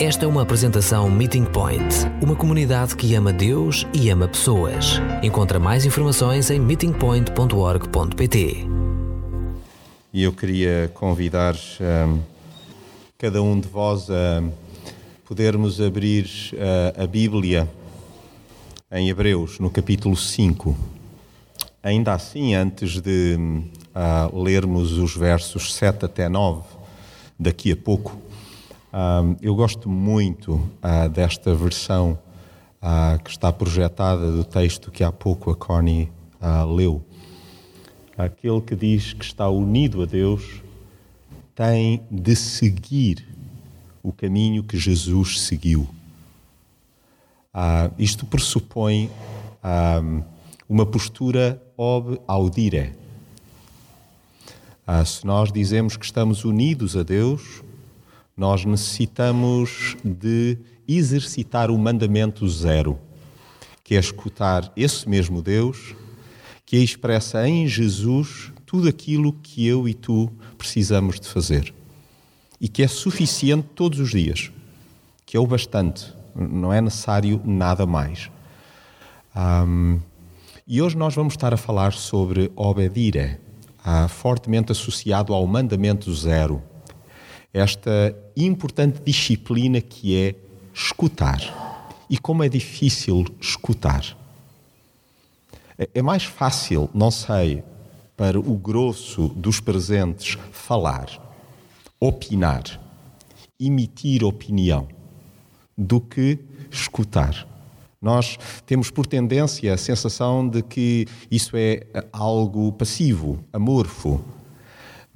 Esta é uma apresentação Meeting Point, uma comunidade que ama Deus e ama pessoas. Encontra mais informações em meetingpoint.org.pt. E eu queria convidar um, cada um de vós a podermos abrir uh, a Bíblia em Hebreus, no capítulo 5. Ainda assim, antes de uh, lermos os versos 7 até 9, daqui a pouco, uh, eu gosto muito uh, desta versão que está projetada do texto que há pouco a Connie leu. Aquele que diz que está unido a Deus tem de seguir o caminho que Jesus seguiu. isto pressupõe uma postura ob audire. Se nós dizemos que estamos unidos a Deus, nós necessitamos de exercitar o mandamento zero, que é escutar esse mesmo Deus, que expressa em Jesus tudo aquilo que eu e tu precisamos de fazer. E que é suficiente todos os dias, que é o bastante, não é necessário nada mais. Um, e hoje nós vamos estar a falar sobre obedire, ah, fortemente associado ao mandamento zero. Esta importante disciplina que é escutar. E como é difícil escutar. É, é mais fácil, não sei, para o grosso dos presentes falar, opinar, emitir opinião, do que escutar. Nós temos por tendência a sensação de que isso é algo passivo, amorfo.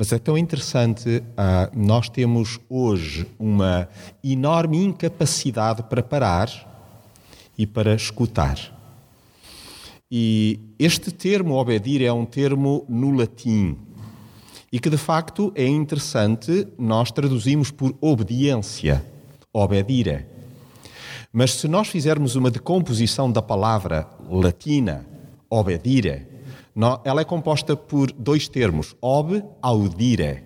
Mas é tão interessante, ah, nós temos hoje uma enorme incapacidade para parar e para escutar. E este termo obedir é um termo no latim e que de facto é interessante nós traduzimos por obediência, obedire. Mas se nós fizermos uma decomposição da palavra latina obedire, ela é composta por dois termos, ob audire.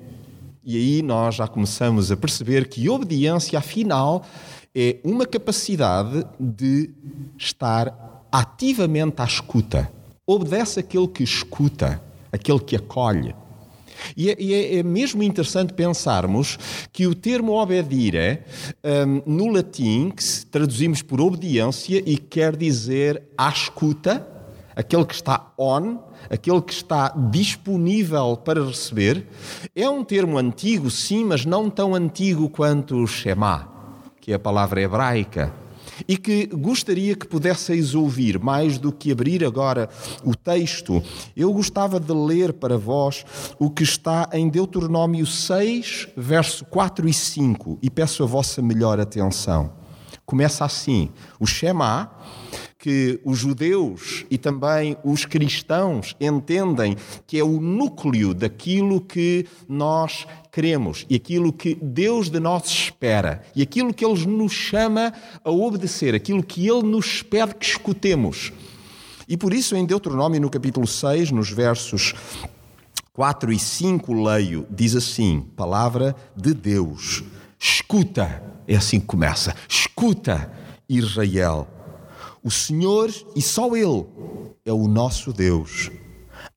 E aí nós já começamos a perceber que obediência, afinal, é uma capacidade de estar ativamente à escuta. Obedece aquele que escuta, aquele que acolhe. E é, é, é mesmo interessante pensarmos que o termo obedire, um, no latim, que traduzimos por obediência e quer dizer à escuta, aquele que está on, aquele que está disponível para receber, é um termo antigo, sim, mas não tão antigo quanto o Shema, que é a palavra hebraica e que gostaria que pudesseis ouvir, mais do que abrir agora o texto, eu gostava de ler para vós o que está em Deuteronômio 6, verso 4 e 5, e peço a vossa melhor atenção. Começa assim: o Shema que os judeus e também os cristãos entendem que é o núcleo daquilo que nós queremos e aquilo que Deus de nós espera e aquilo que Ele nos chama a obedecer, aquilo que Ele nos pede que escutemos. E por isso, em Deuteronômio, no capítulo 6, nos versos 4 e 5, leio, diz assim: Palavra de Deus, escuta, é assim que começa, escuta, Israel o Senhor e só Ele é o nosso Deus.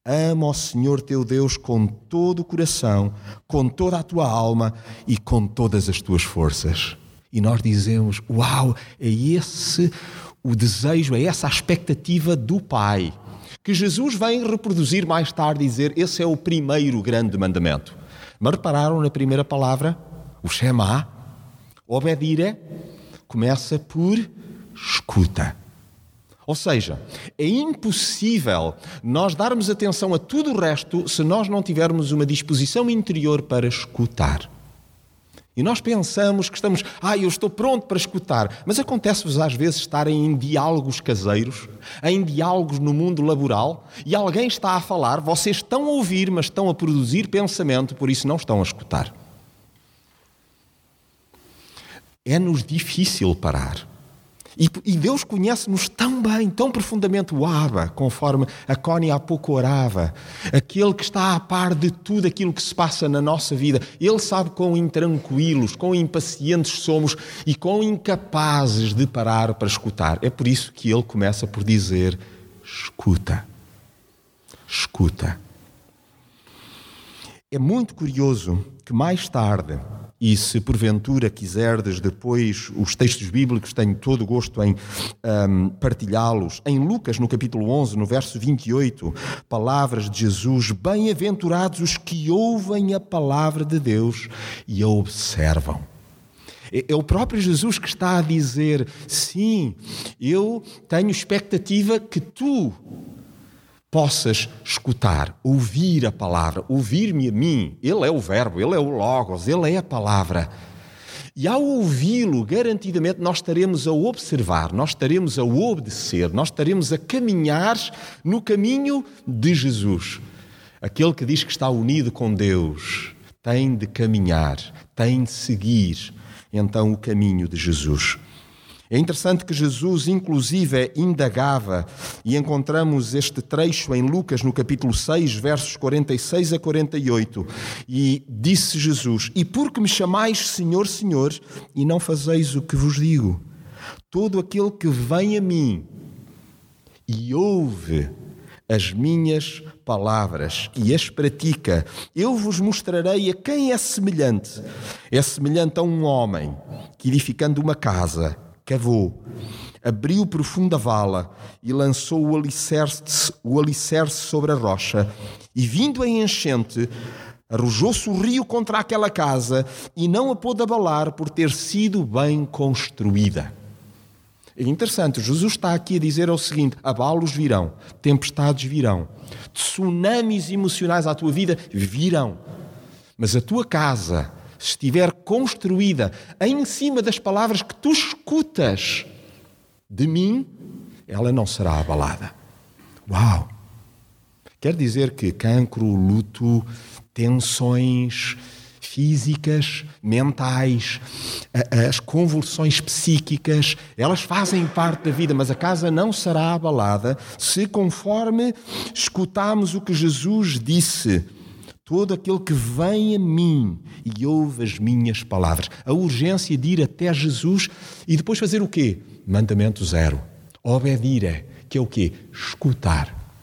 Ama o Senhor teu Deus com todo o coração, com toda a tua alma e com todas as tuas forças. E nós dizemos: Uau, é esse o desejo, é essa a expectativa do Pai. Que Jesus vem reproduzir mais tarde, dizer: Esse é o primeiro grande mandamento. Mas repararam na primeira palavra? O Shema, obedire, começa por escuta. Ou seja, é impossível nós darmos atenção a tudo o resto se nós não tivermos uma disposição interior para escutar. E nós pensamos que estamos, ah, eu estou pronto para escutar, mas acontece-vos às vezes estarem em diálogos caseiros, em diálogos no mundo laboral, e alguém está a falar, vocês estão a ouvir, mas estão a produzir pensamento, por isso não estão a escutar. É-nos difícil parar. E, Deus conhece-nos tão tão bem, tão profundamente o Abba, conforme a Connie há pouco orava, aquele que está a par de tudo aquilo que se passa na nossa vida. Ele sabe quão intranquilos, quão impacientes somos e quão incapazes de parar para escutar. É por isso que ele começa por dizer: escuta, escuta. É muito curioso que mais tarde, e se porventura quiserdes depois os textos bíblicos, tenho todo o gosto em um, partilhá-los. Em Lucas, no capítulo 11, no verso 28, palavras de Jesus: Bem-aventurados os que ouvem a palavra de Deus e a observam. É, é o próprio Jesus que está a dizer: sim, eu tenho expectativa que tu possas escutar, ouvir a palavra, ouvir-me a mim. Ele é o Verbo, ele é o Logos, ele é a palavra. E ao ouvi-lo, garantidamente nós estaremos a observar, nós estaremos a obedecer, nós estaremos a caminhar no caminho de Jesus. Aquele que diz que está unido com Deus tem de caminhar, tem de seguir então o caminho de Jesus. É interessante que Jesus, inclusive, indagava, e encontramos este trecho em Lucas, no capítulo 6, versos 46 a 48. E disse Jesus: E por que me chamais Senhor, Senhor, e não fazeis o que vos digo? Todo aquele que vem a mim e ouve as minhas palavras e as pratica, eu vos mostrarei a quem é semelhante. É semelhante a um homem que, edificando uma casa, cavou, abriu profunda vala e lançou o alicerce, o alicerce sobre a rocha. E vindo em enchente, arrojou-se o rio contra aquela casa e não a pôde abalar por ter sido bem construída. É interessante, Jesus está aqui a dizer o seguinte: abalos virão, tempestades virão, tsunamis emocionais à tua vida virão, mas a tua casa, se estiver construída em cima das palavras que tu escutas de mim, ela não será abalada. Uau! Quer dizer que cancro, luto, tensões físicas, mentais, as convulsões psíquicas, elas fazem parte da vida, mas a casa não será abalada se, conforme escutamos o que Jesus disse, Todo aquele que vem a mim e ouve as minhas palavras. A urgência de ir até Jesus e depois fazer o quê? Mandamento zero. Obedire, que é o quê? Escutar.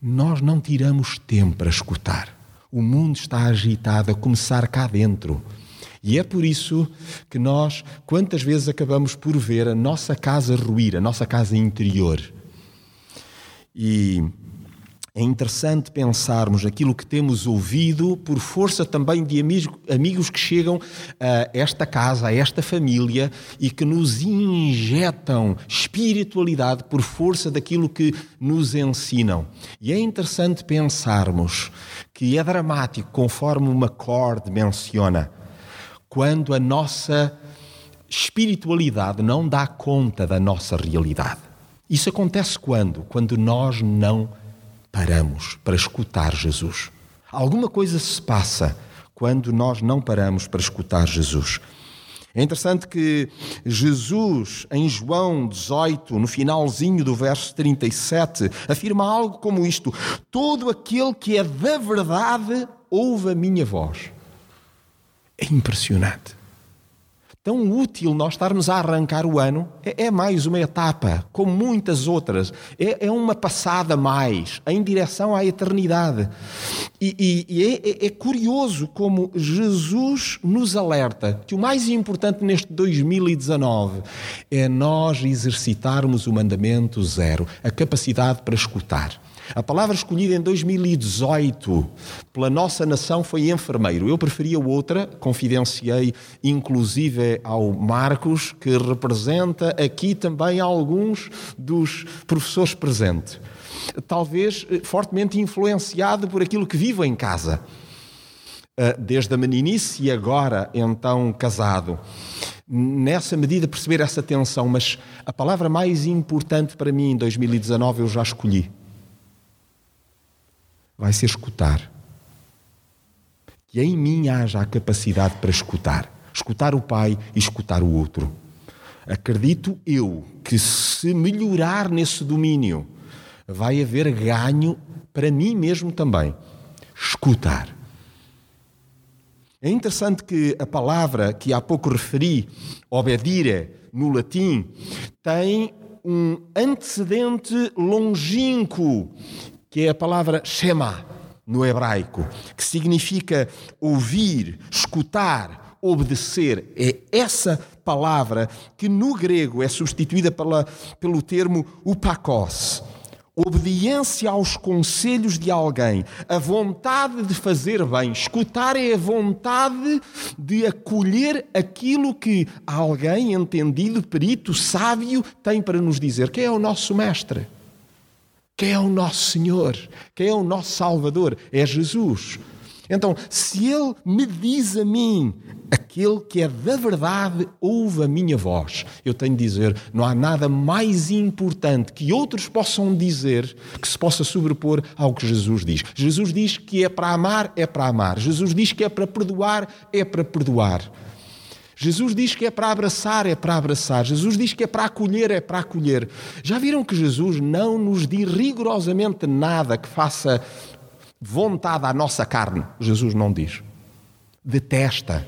Nós não tiramos tempo para escutar. O mundo está agitado a começar cá dentro. E é por isso que nós, quantas vezes acabamos por ver a nossa casa ruir, a nossa casa interior. E é interessante pensarmos aquilo que temos ouvido por força também de amigos que chegam a esta casa, a esta família e que nos injetam espiritualidade por força daquilo que nos ensinam. E é interessante pensarmos que é dramático, conforme o McCord menciona, quando a nossa espiritualidade não dá conta da nossa realidade. Isso acontece quando? Quando nós não paramos para escutar Jesus. Alguma coisa se passa quando nós não paramos para escutar Jesus. É interessante que Jesus, em João 18, no finalzinho do verso 37, afirma algo como isto: Todo aquele que é da verdade ouve a minha voz. É impressionante tão útil nós estarmos a arrancar o ano. É, é mais uma etapa, como muitas outras. É, é, uma passada mais em direção à eternidade. E, e, e é, é, é curioso como Jesus nos alerta que o mais importante neste 2019 é nós exercitarmos o mandamento zero, a capacidade para escutar. A palavra escolhida em 2018 pela nossa nação foi enfermeiro. Eu preferia outra, confidenciei inclusive ao Marcos, que representa aqui também alguns dos professores presentes. Talvez eh, fortemente influenciado por aquilo que vivo em casa. Eh, desde a meninice e agora, então, casado nessa medida perceber essa tensão, mas a palavra mais importante para mim em 2019 eu já escolhi vai ser escutar. Que em mim haja a capacidade para escutar. Escutar o Pai e escutar o outro. Acredito eu que se melhorar nesse domínio, vai haver ganho para mim mesmo também. Escutar. É interessante que a palavra que há pouco referi, obedire, no latim, tem um antecedente longínquo, que é a palavra shema, no hebraico, que significa ouvir, escutar, obedecer. É essa palavra que no grego é substituída pela, pelo termo upakos obediência aos conselhos de alguém, a vontade de fazer bem. Escutar é a vontade de acolher aquilo que alguém entendido, perito, sábio tem para nos dizer. Quem é o nosso mestre? Quem é o nosso Senhor? Quem é o nosso Salvador? É Jesus. Então, se Ele me diz a mim, aquele que é da verdade ouve a minha voz, eu tenho de dizer, não há nada mais importante que outros possam dizer que se possa sobrepor ao que Jesus diz. Jesus diz que é para amar, é para amar. Jesus diz que é para perdoar, é para perdoar. Jesus diz que é para abraçar, é para abraçar. Jesus diz que é para acolher, é para acolher. Já viram que Jesus não nos diz rigorosamente nada que faça vontade à nossa carne. Jesus não diz. Detesta,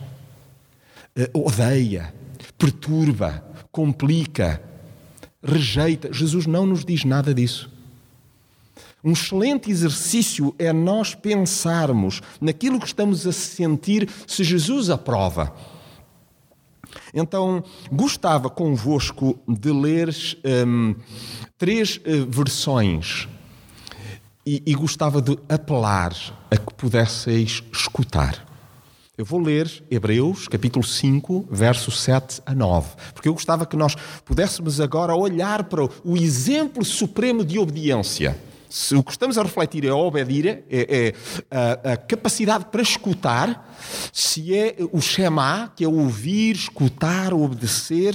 eh, odeia, perturba, complica, rejeita. Jesus não nos diz nada disso. Um excelente exercício é nós pensarmos naquilo que estamos a sentir se Jesus aprova. Então, gostava convosco de ler hum, três uh, versões e, e gostava de apelar a que pudesseis escutar. Eu vou ler Hebreus, capítulo 5, versos 7 a 9, porque eu gostava que nós pudéssemos agora olhar para o exemplo supremo de obediência se o que estamos a refletir é obedir, é, é a, a, capacidade para escutar, se é o Shema, que é ouvir, escutar, obedecer,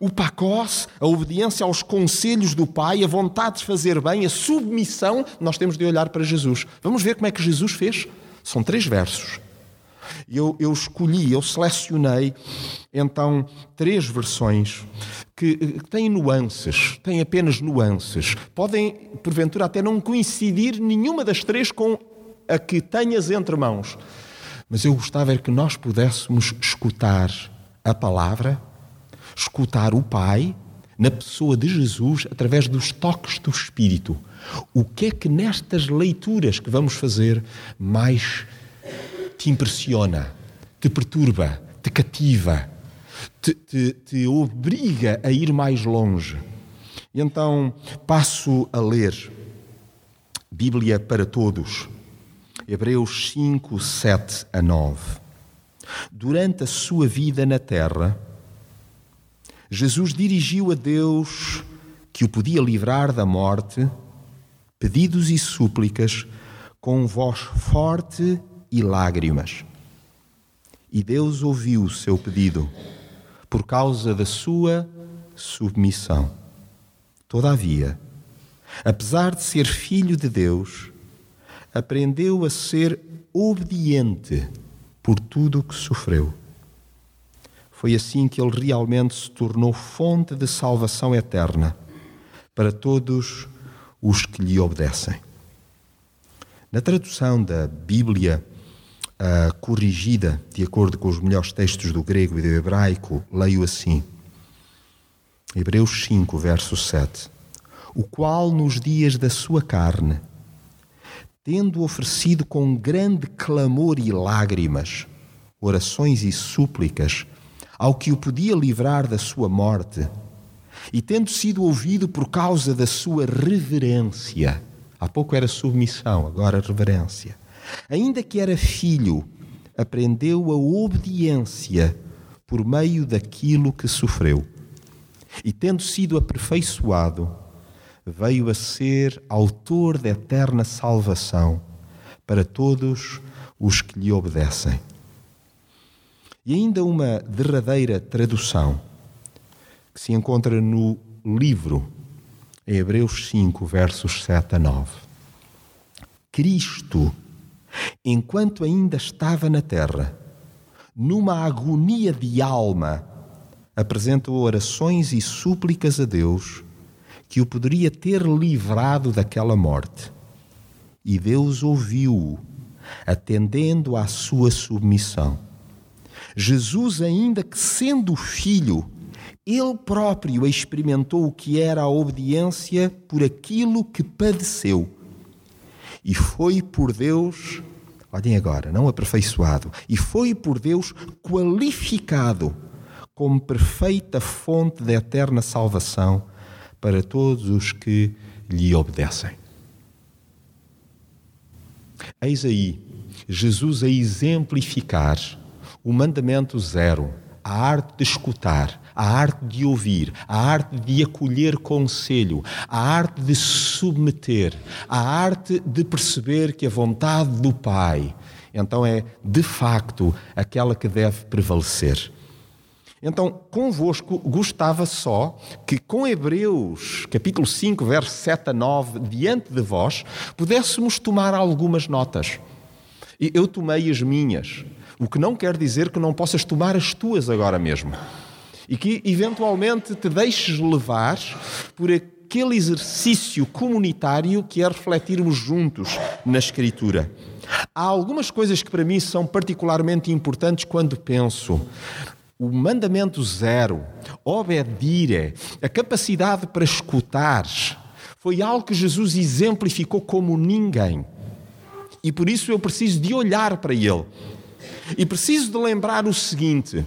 o Pacos, a obediência aos conselhos do Pai, a vontade de fazer bem, a submissão, nós temos de olhar para Jesus. Vamos ver como é que Jesus fez? São três versos. Eu, eu escolhi, eu selecionei então três versões que, que têm nuances, têm apenas nuances. Podem, porventura, até não coincidir nenhuma das três com a que tenhas entre mãos. Mas eu gostava é que nós pudéssemos escutar a palavra, escutar o Pai, na pessoa de Jesus, através dos toques do Espírito. O que é que nestas leituras que vamos fazer mais te impressiona, te perturba, te cativa, te, te, te obriga a ir mais longe. E então passo a ler Bíblia para Todos, Hebreus 5, 7 a 9. Durante a sua vida na terra, Jesus dirigiu a Deus, que o podia livrar da morte, pedidos e súplicas com voz forte e lágrimas. E Deus ouviu o seu pedido por causa da sua submissão. Todavia, apesar de ser filho de Deus, aprendeu a ser obediente por tudo o que sofreu. Foi assim que ele realmente se tornou fonte de salvação eterna para todos os que lhe obedecem. Na tradução da Bíblia uh, corrigida de acordo com os melhores textos do grego e do hebraico, leio assim. Hebreus 5, verso 7. O qual nos dias da sua carne, tendo oferecido com grande clamor e lágrimas, orações e súplicas, ao que o podia livrar da sua morte, e tendo sido ouvido por causa da sua reverência, há pouco era submissão, agora reverência, Ainda que era filho, aprendeu a obediência por meio daquilo que sofreu. E tendo sido aperfeiçoado, veio a ser autor da eterna salvação para todos os que lhe obedecem. E ainda uma derradeira tradução que se encontra no livro, em Hebreus 5, versos 7 a 9. Cristo enquanto ainda estava na terra, numa agonia de alma, apresentou orações e súplicas a Deus que o poderia ter livrado daquela morte. E Deus ouviu-o, atendendo à sua submissão. Jesus, ainda que sendo filho, ele próprio experimentou o que era a obediência por aquilo que padeceu. E foi por Deus, olhem agora, não aperfeiçoado, e foi por Deus qualificado como perfeita fonte da eterna salvação para todos os que lhe obedecem. Eis aí Jesus a exemplificar o mandamento zero, a arte de escutar, a arte de ouvir, a arte de acolher conselho, a arte de submeter, a arte de perceber que a vontade do Pai então é de facto aquela que deve prevalecer. Então, convosco gostava só que com Hebreus, capítulo 5, verso 7 a 9, diante de vós, pudéssemos tomar algumas notas. E eu tomei as minhas, o que não quer dizer que não possas tomar as tuas agora mesmo. E que eventualmente te deixes levar por aquele exercício comunitário que é refletirmos juntos na Escritura. Há algumas coisas que para mim são particularmente importantes quando penso o mandamento zero, obedire, a capacidade para escutar, foi algo que Jesus exemplificou como ninguém. E por isso eu preciso de olhar para ele. E preciso de lembrar o seguinte: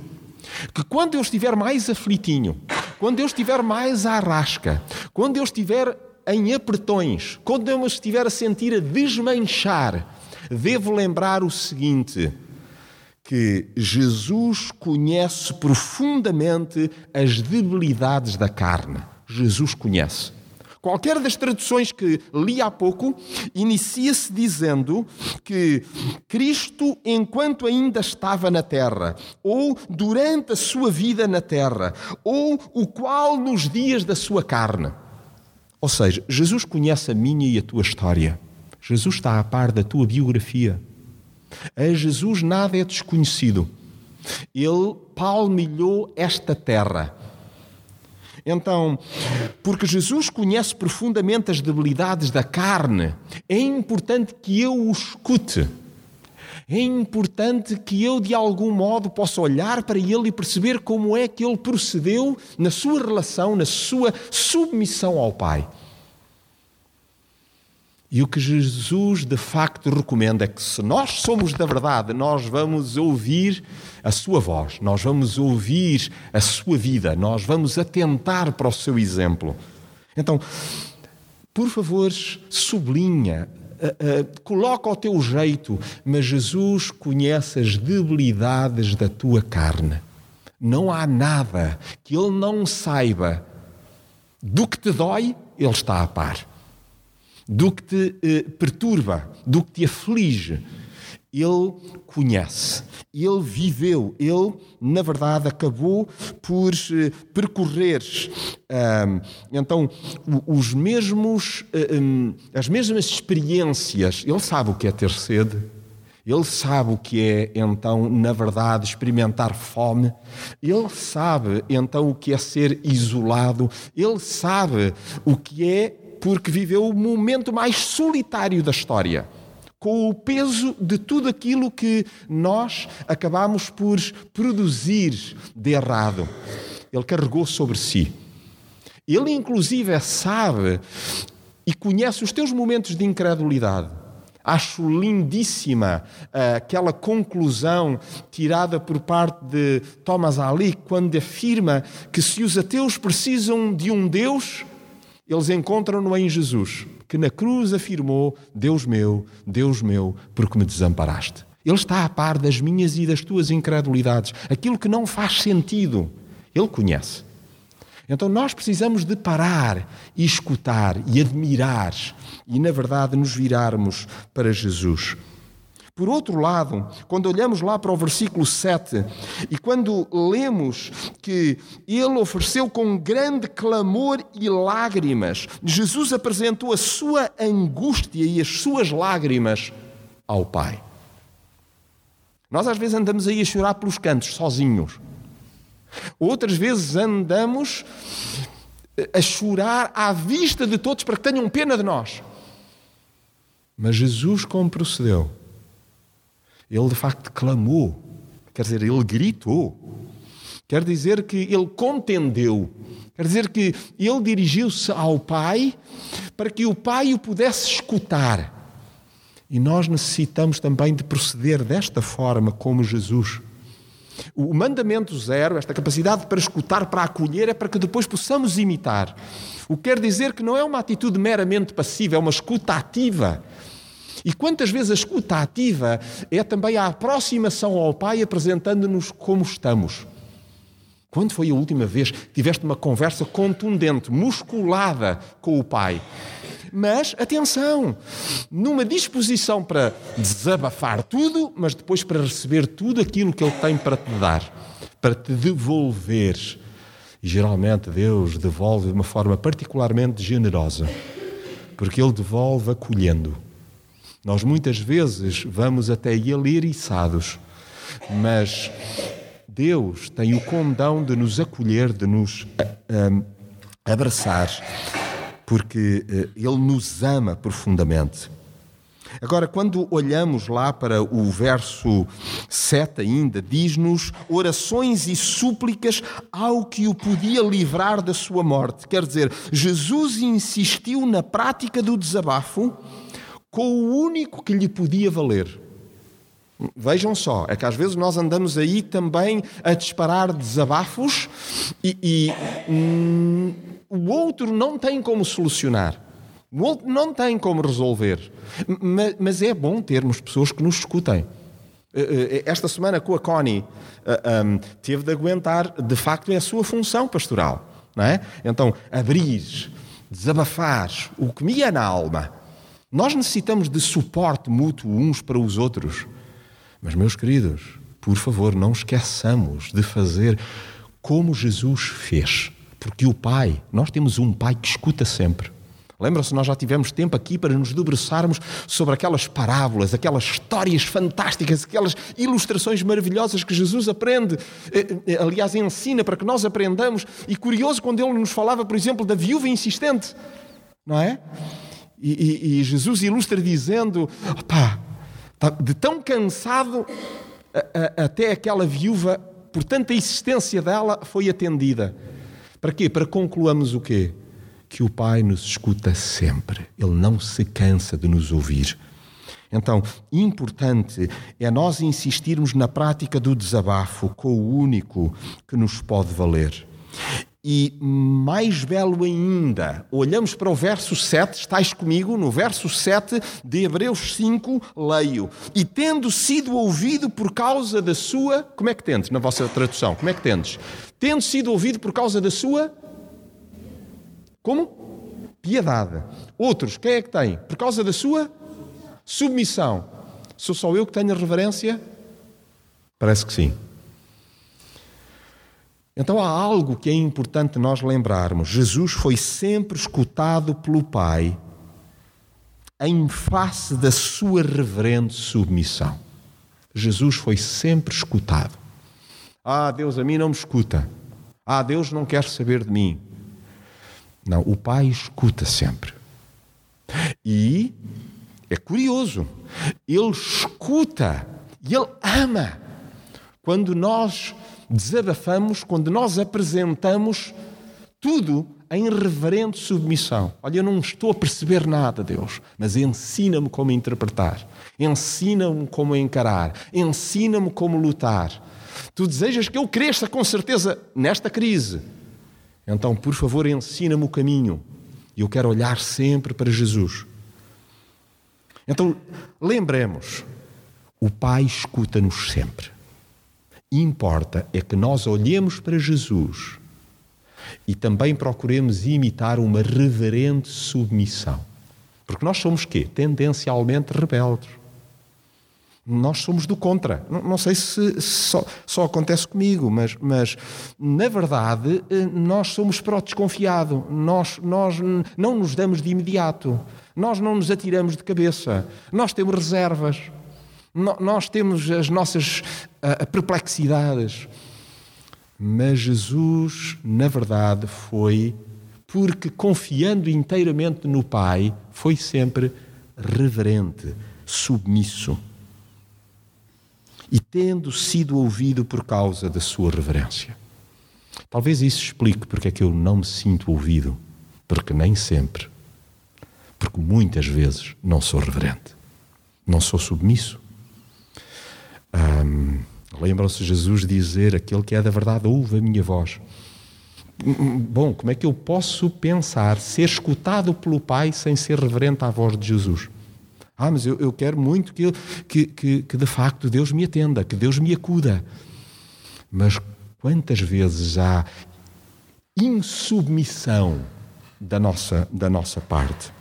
que quando eu estiver mais aflitinho, quando eu estiver mais à rasca, quando eu estiver em apertões, quando eu me estiver a sentir a desmanchar, devo lembrar o seguinte: que Jesus conhece profundamente as debilidades da carne. Jesus conhece. Qualquer das traduções que li há pouco inicia-se dizendo que Cristo, enquanto ainda estava na terra, ou durante a sua vida na terra, ou o qual nos dias da sua carne. Ou seja, Jesus conhece a minha e a tua história. Jesus está a par da tua biografia. A Jesus nada é desconhecido. Ele palmilhou esta terra. Então, porque Jesus conhece profundamente as debilidades da carne, é importante que eu o escute. É importante que eu, de algum modo, possa olhar para ele e perceber como é que ele procedeu na sua relação, na sua submissão ao Pai. E o que Jesus de facto recomenda é que, se nós somos da verdade, nós vamos ouvir a sua voz, nós vamos ouvir a sua vida, nós vamos atentar para o seu exemplo. Então, por favor, sublinha, uh, uh, coloca ao teu jeito, mas Jesus conhece as debilidades da tua carne. Não há nada que Ele não saiba. Do que te dói, Ele está a par do que te eh, perturba, do que te aflige. Ele conhece, ele viveu, ele, na verdade, acabou por eh, percorrer então os mesmos, um, as mesmas experiências. Ele sabe o que é ter sede, ele sabe o que é, então, na verdade, experimentar fome. Ele sabe, então, o que é ser isolado. Ele sabe o que é porque viveu o momento mais solitário da história, com o peso de tudo aquilo que nós acabamos por produzir de errado. Ele carregou sobre si. Ele, inclusive, sabe e conhece os teus momentos de incredulidade. Acho lindíssima uh, aquela conclusão tirada por parte de Thomas Ali, quando afirma que se os ateus precisam de um Deus, eles encontram-no em Jesus, que na cruz afirmou: Deus meu, Deus meu, porque me desamparaste. Ele está a par das minhas e das tuas incredulidades, aquilo que não faz sentido. Ele conhece. Então nós precisamos de parar e escutar e admirar e, na verdade, nos virarmos para Jesus. Por outro lado, quando olhamos lá para o versículo 7 e quando lemos que ele ofereceu com grande clamor e lágrimas, Jesus apresentou a sua angústia e as suas lágrimas ao Pai. Nós às vezes andamos aí a chorar pelos cantos, sozinhos. Outras vezes andamos a chorar à vista de todos para que tenham pena de nós. Mas Jesus, como procedeu? Ele de facto clamou, quer dizer, ele gritou. Quer dizer que ele contendeu. Quer dizer que ele dirigiu-se ao Pai para que o Pai o pudesse escutar. E nós necessitamos também de proceder desta forma como Jesus. O mandamento zero, esta capacidade para escutar, para acolher, é para que depois possamos imitar. O que quer dizer que não é uma atitude meramente passiva, é uma escuta ativa. E quantas vezes a escuta ativa é também a aproximação ao Pai apresentando-nos como estamos. Quando foi a última vez que tiveste uma conversa contundente, musculada com o Pai? Mas, atenção, numa disposição para desabafar tudo, mas depois para receber tudo aquilo que Ele tem para te dar, para te devolver. E geralmente Deus devolve de uma forma particularmente generosa, porque Ele devolve acolhendo. Nós muitas vezes vamos até Ele eriçados, mas Deus tem o condão de nos acolher, de nos uh, abraçar porque eh, Ele nos ama profundamente. Agora, quando olhamos lá para o verso 7 ainda, diz-nos orações e súplicas ao que o podia livrar da sua morte. Quer dizer, Jesus insistiu na prática do desabafo com o único que lhe podia valer. Vejam só, é que às vezes nós andamos aí também a disparar desabafos e, e hum, o outro não tem como solucionar. O outro não tem como resolver. Mas é bom termos pessoas que nos escutem. Eh, eh, esta semana com a Connie eh, teve de aguentar, de facto, é a sua função pastoral. Não é? Então, abrir, desabafar o que me ia na alma. Nós necessitamos de suporte mútuo uns para os outros. Mas, meus queridos, por favor, não esqueçamos de fazer como Jesus fez. Porque o Pai, nós temos um Pai que escuta sempre. Lembram-se, nós já tivemos tempo aqui para nos debruçarmos sobre aquelas parábolas, aquelas histórias fantásticas, aquelas ilustrações maravilhosas que Jesus aprende, eh, eh, aliás, ensina para que nós aprendamos. E curioso quando ele nos falava, por exemplo, da viúva insistente, não é? E, e, e Jesus ilustra dizendo: opá, tá de tão cansado, a, a, até aquela viúva, por tanta insistência dela, foi atendida. Para quê? Para concluamos o quê? Que o Pai nos escuta sempre. Ele não se cansa de nos ouvir. Então, importante é nós insistirmos na prática do desabafo com o único que nos pode valer. E mais belo ainda, olhamos para o verso 7, estáis comigo, no verso 7 de Hebreus 5, leio. E tendo sido ouvido por causa da sua. Como é que tendes na vossa tradução? Como é que tendes? Tendo sido ouvido por causa da sua. Como? Piedade. Outros, quem é que tem? Por causa da sua submissão. Sou só eu que tenho reverência? Parece que sim. Então há algo que é importante nós lembrarmos. Jesus foi sempre escutado pelo Pai em face da sua reverente submissão. Jesus foi sempre escutado. Ah, Deus a mim não me escuta. Ah, Deus não quer saber de mim. Não, o Pai escuta sempre. E é curioso, Ele escuta e Ele ama quando nós desabafamos, quando nós apresentamos tudo em reverente submissão. Olha, eu não estou a perceber nada, Deus, mas ensina-me como interpretar, ensina-me como encarar, ensina-me como lutar. Tu desejas que eu cresça com certeza nesta crise. Então, por favor, ensina-me o caminho. Eu quero olhar sempre para Jesus. Então, lembremos, o Pai escuta-nos sempre importa é que nós olhemos para Jesus e também procuremos imitar uma reverente submissão. Porque nós somos quê? Tendencialmente rebeldes. Nós somos do contra. Não, sei se só, só, acontece comigo, mas, mas na verdade eh, nós somos para o desconfiado. Nós, nós não nos damos de imediato. Nós não nos atiramos de cabeça. Nós temos reservas nós temos as nossas uh, perplexidades. Mas Jesus, na verdade, foi porque, confiando inteiramente no Pai, foi sempre reverente, submisso. E tendo sido ouvido por causa da sua reverência. Talvez isso explique porque é que eu não me sinto ouvido, porque nem sempre, porque muitas vezes não sou reverente, não sou submisso. Um, Lembram-se Jesus dizer: Aquele que é da verdade ouve a minha voz. Bom, como é que eu posso pensar ser escutado pelo Pai sem ser reverente à voz de Jesus? Ah, mas eu, eu quero muito que, que, que, que de facto Deus me atenda, que Deus me acuda. Mas quantas vezes há insubmissão da nossa, da nossa parte?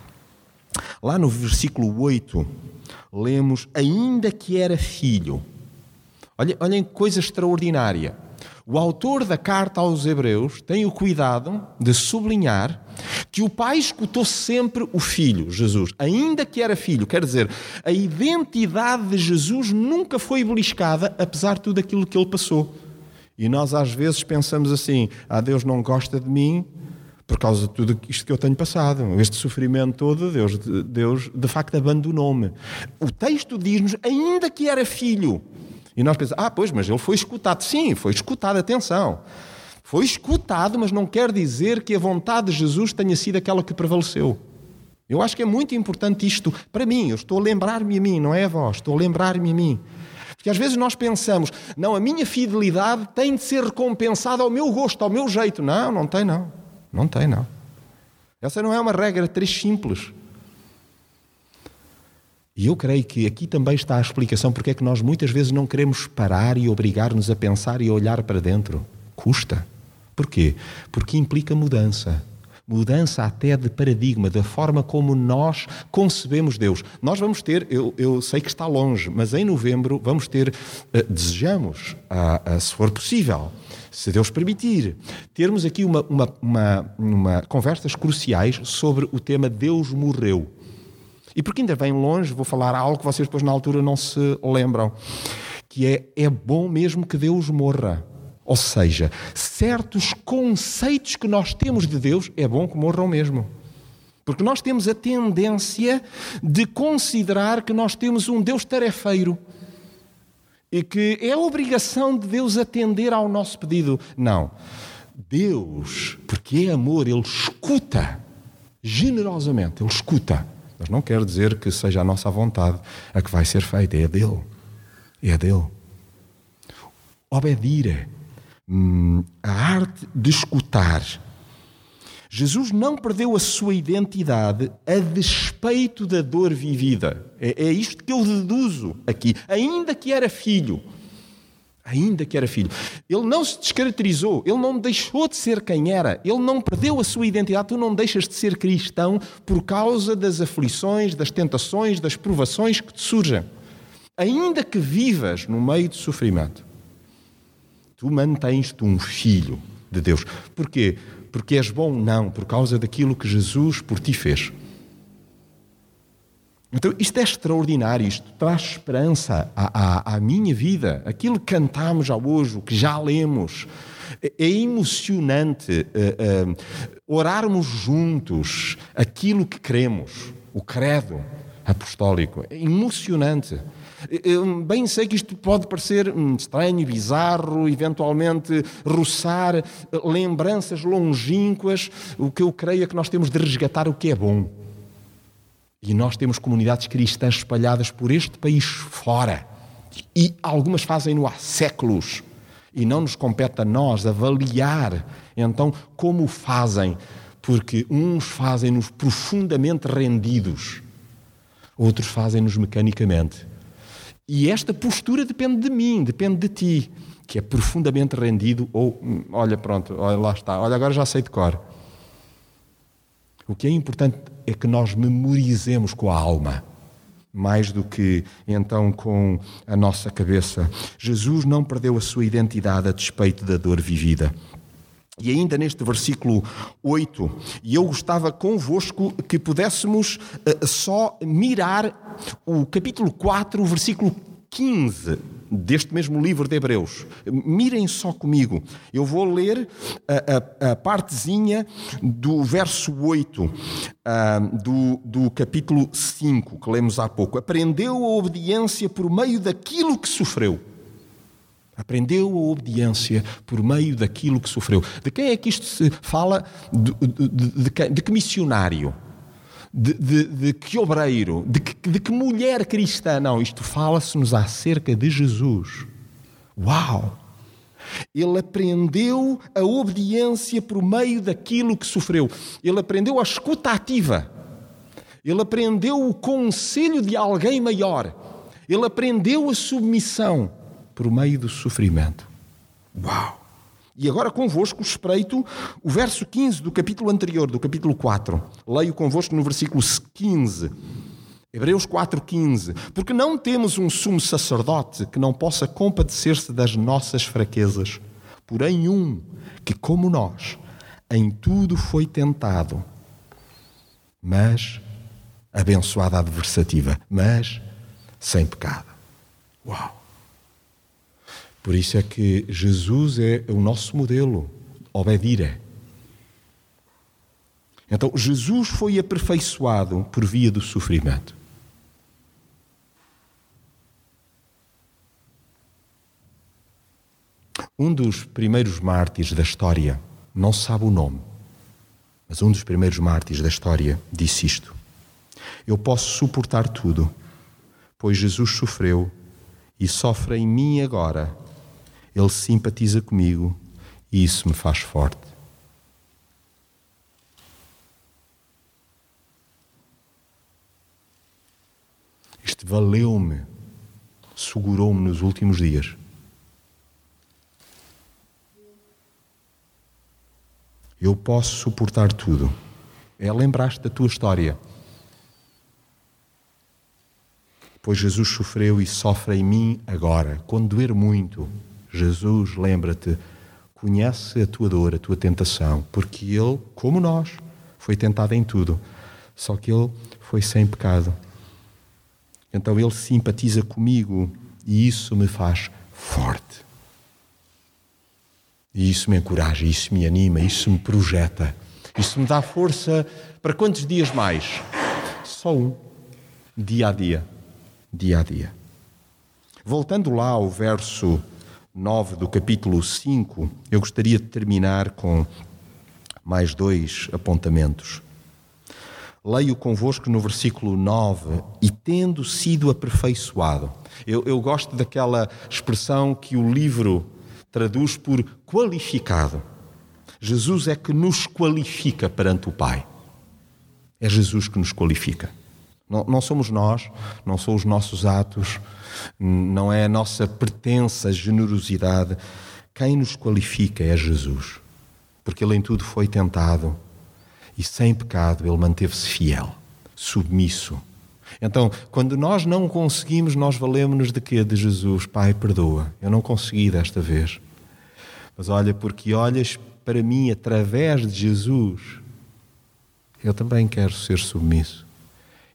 Lá no versículo 8, lemos: Ainda que era filho. Olhem, olhem coisa extraordinária. O autor da carta aos Hebreus tem o cuidado de sublinhar que o pai escutou sempre o filho, Jesus, ainda que era filho. Quer dizer, a identidade de Jesus nunca foi beliscada, apesar de tudo aquilo que ele passou. E nós às vezes pensamos assim: ah, Deus não gosta de mim por causa de tudo isto que eu tenho passado, este sofrimento todo, Deus, Deus de facto abandonou-me. O texto diz-nos, ainda que era filho. E nós pensamos, ah, pois, mas ele foi escutado. Sim, foi escutado, atenção. Foi escutado, mas não quer dizer que a vontade de Jesus tenha sido aquela que prevaleceu. Eu acho que é muito importante isto para mim. Eu estou a lembrar-me a mim, não é a vós, estou a lembrar-me a mim. Porque às vezes nós pensamos, não, a minha fidelidade tem de ser recompensada ao meu gosto, ao meu jeito. Não, não tem, não. Não tem, não. Essa não é uma regra três simples. E eu creio que aqui também está a explicação porque é que nós muitas vezes não queremos parar e obrigar-nos a pensar e a olhar para dentro. Custa. Porquê? Porque implica mudança. Mudança até de paradigma, da forma como nós concebemos Deus. Nós vamos ter, eu, eu sei que está longe, mas em novembro vamos ter, uh, desejamos, uh, uh, se for possível, se Deus permitir, termos aqui uma, uma, uma, uma conversas cruciais sobre o tema Deus morreu. E porque ainda vem longe, vou falar algo que vocês depois na altura não se lembram, que é é bom mesmo que Deus morra. Ou seja, certos conceitos que nós temos de Deus é bom que morram mesmo. Porque nós temos a tendência de considerar que nós temos um Deus tarefeiro e que é obrigação de Deus atender ao nosso pedido. Não. Deus, porque é amor, Ele escuta generosamente, Ele escuta. Mas não quer dizer que seja a nossa vontade a que vai ser feita, é a dele. É a dele. Obedir, hum, a arte de escutar. Jesus não perdeu a sua identidade a despeito da dor vivida. É, é isto que eu deduzo aqui. Ainda que era filho, ainda que era filho. Ele não se descaracterizou, ele não deixou de ser quem era, ele não perdeu a sua identidade. Tu não deixas de ser cristão por causa das aflições, das tentações, das provações que te surgem. Ainda que vivas no meio de sofrimento, tu mantens-te um filho de Deus. Porquê? Porque és bom? Não, por causa daquilo que Jesus por ti fez. Então, isto é extraordinário, isto traz esperança à, à, à minha vida. Aquilo que cantamos já hoje, o que já lemos, é, é emocionante uh, uh, orarmos juntos aquilo que cremos, o credo apostólico. É emocionante. Eu bem sei que isto pode parecer hum, estranho, bizarro, eventualmente roçar lembranças longínquas. O que eu creio é que nós temos de resgatar o que é bom e nós temos comunidades cristãs espalhadas por este país fora. E algumas fazem-no há séculos. E não nos compete a nós avaliar, então, como fazem. Porque uns fazem-nos profundamente rendidos, outros fazem-nos mecanicamente. E esta postura depende de mim, depende de ti, que é profundamente rendido, ou, hum, olha, pronto, olha, lá está, olha, agora já sei de cor. O que é importante é que nós memorizemos com a alma, mais do que então com a nossa cabeça. Jesus não perdeu a sua identidade a despeito da dor vivida. E ainda neste versículo 8, e eu gostava convosco que pudéssemos uh, só mirar o capítulo 4, o versículo 15 deste mesmo livro de Hebreus. Mirem só comigo. Eu vou ler a, a, a partezinha do verso 8 uh, ah, do, do capítulo 5, que lemos há pouco. Aprendeu a obediência por meio daquilo que sofreu. Aprendeu a obediência por meio daquilo que sofreu. De quem é que isto se fala? De, de, de, de que missionário? De, de, de, que obreiro? De que, de que mulher cristã? Não, isto fala-se-nos acerca de Jesus. Uau! Ele aprendeu a obediência por meio daquilo que sofreu. Ele aprendeu a escuta ativa. Ele aprendeu o conselho de alguém maior. Ele aprendeu a submissão por meio do sofrimento. Uau! E agora convosco espreito o verso 15 do capítulo anterior, do capítulo 4. Leio convosco no versículo 15. Hebreus 4,15. Porque não temos um sumo sacerdote que não possa compadecer-se das nossas fraquezas, porém um que, como nós, em tudo foi tentado, mas abençoada adversativa, mas sem pecado. Uau! Por isso é que Jesus é o nosso modelo, obedire. Então, Jesus foi aperfeiçoado por via do sofrimento. Um dos primeiros mártires da história, não sabe o nome, mas um dos primeiros mártires da história disse isto: Eu posso suportar tudo, pois Jesus sofreu e sofre em mim agora ele simpatiza comigo e isso me faz forte. Isto valeu-me, segurou-me nos últimos dias. Eu posso suportar tudo. É lembrar-te da tua história. Pois Jesus sofreu e sofre em mim agora, quando doer muito. Jesus, lembra-te, conhece a tua dor, a tua tentação, porque Ele, como nós, foi tentado em tudo, só que Ele foi sem pecado. Então Ele simpatiza comigo e isso me faz forte. E isso me encoraja, isso me anima, isso me projeta, isso me dá força para quantos dias mais? Só um. Dia a dia. Dia a dia. Voltando lá ao verso 9 do capítulo 5, eu gostaria de terminar com mais dois apontamentos. Leio convosco no versículo 9, e tendo sido aperfeiçoado. Eu, eu gosto daquela expressão que o livro traduz por qualificado. Jesus é que nos qualifica perante o Pai. É Jesus que nos qualifica. Não, não somos nós, não são os nossos atos, não é a nossa pertença, generosidade. Quem nos qualifica é Jesus, porque Ele em tudo foi tentado e sem pecado Ele manteve-se fiel, submisso. Então, quando nós não conseguimos, nós valemos-nos de quê? De Jesus. Pai, perdoa, eu não consegui desta vez. Mas olha, porque olhas para mim através de Jesus, eu também quero ser submisso.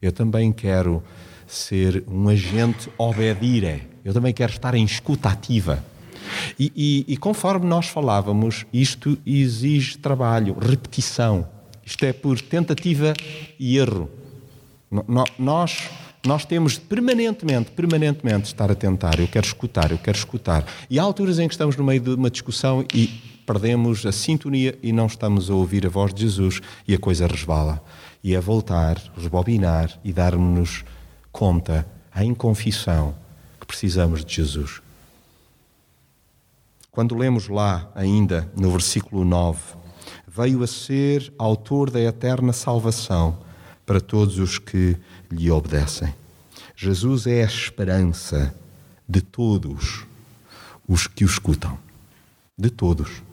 Eu também quero ser um agente obedire. Eu também quero estar em escuta ativa. E, e, e, conforme nós falávamos, isto exige trabalho, repetição. Isto é por tentativa e erro. No, nós, nós temos permanentemente, permanentemente estar a tentar. Eu quero escutar, eu quero escutar. E há alturas em que estamos no meio de uma discussão e perdemos a sintonia e não estamos a ouvir a voz de Jesus e a coisa resvala e é voltar, rebobinar e dar-nos conta, em confissão, que precisamos de Jesus. Quando lemos lá, ainda no versículo 9, veio a ser autor da eterna salvação para todos os que lhe obedecem. Jesus é a esperança de todos os que o escutam. De todos.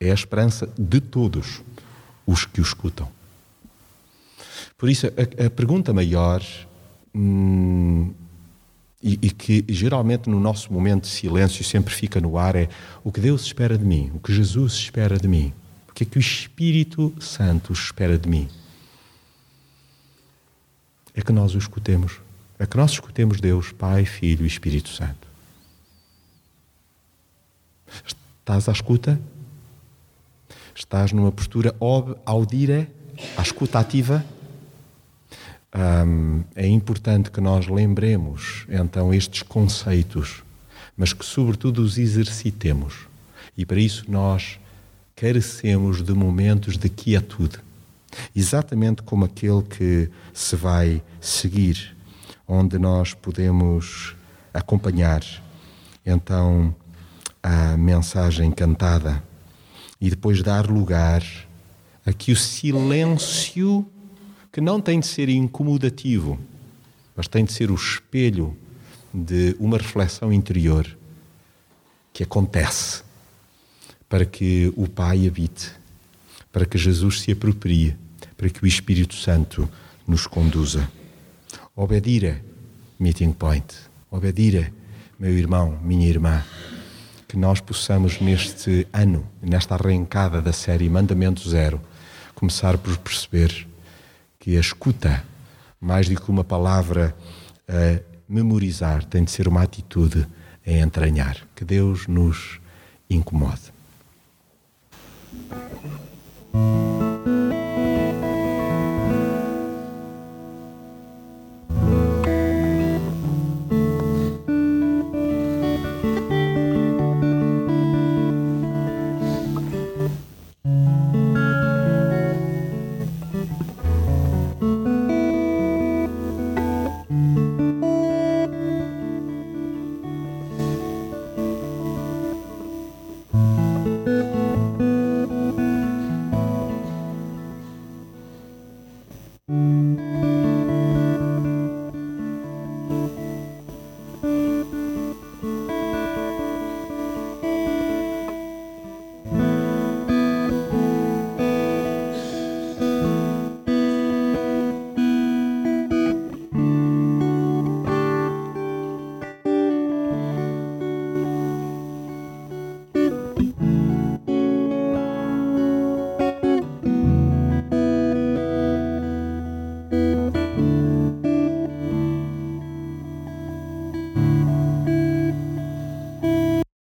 É a esperança de todos os que o escutam. Por isso, a, a pergunta maior, hum, e, e, que geralmente no nosso momento de silêncio sempre fica no ar, é o que Deus espera de mim, o que Jesus espera de mim, o que é que o Espírito Santo espera de mim. É que nós o escutemos, a que nós escutemos Deus, Pai, Filho e Espírito Santo. Estás à escuta? Estás numa postura ob, audire, à escuta ativa? Um, é importante que nós lembremos então estes conceitos, mas que sobretudo os exercitemos. E para isso nós carecemos de momentos de quietude, exatamente como aquele que se vai seguir, onde nós podemos acompanhar então a mensagem cantada e depois dar lugar a que o silêncio que não tem de ser incomodativo, mas tem de ser o espelho de uma reflexão interior que acontece para que o Pai habite, para que Jesus se aproprie, para que o Espírito Santo nos conduza. Obedire, meeting point. Obedire, meu irmão, minha irmã que nós possamos, neste ano, nesta arrancada da série Mandamento Zero, começar por perceber que a escuta, mais do que uma palavra a memorizar, tem de ser uma atitude a entranhar. Que Deus nos incomode.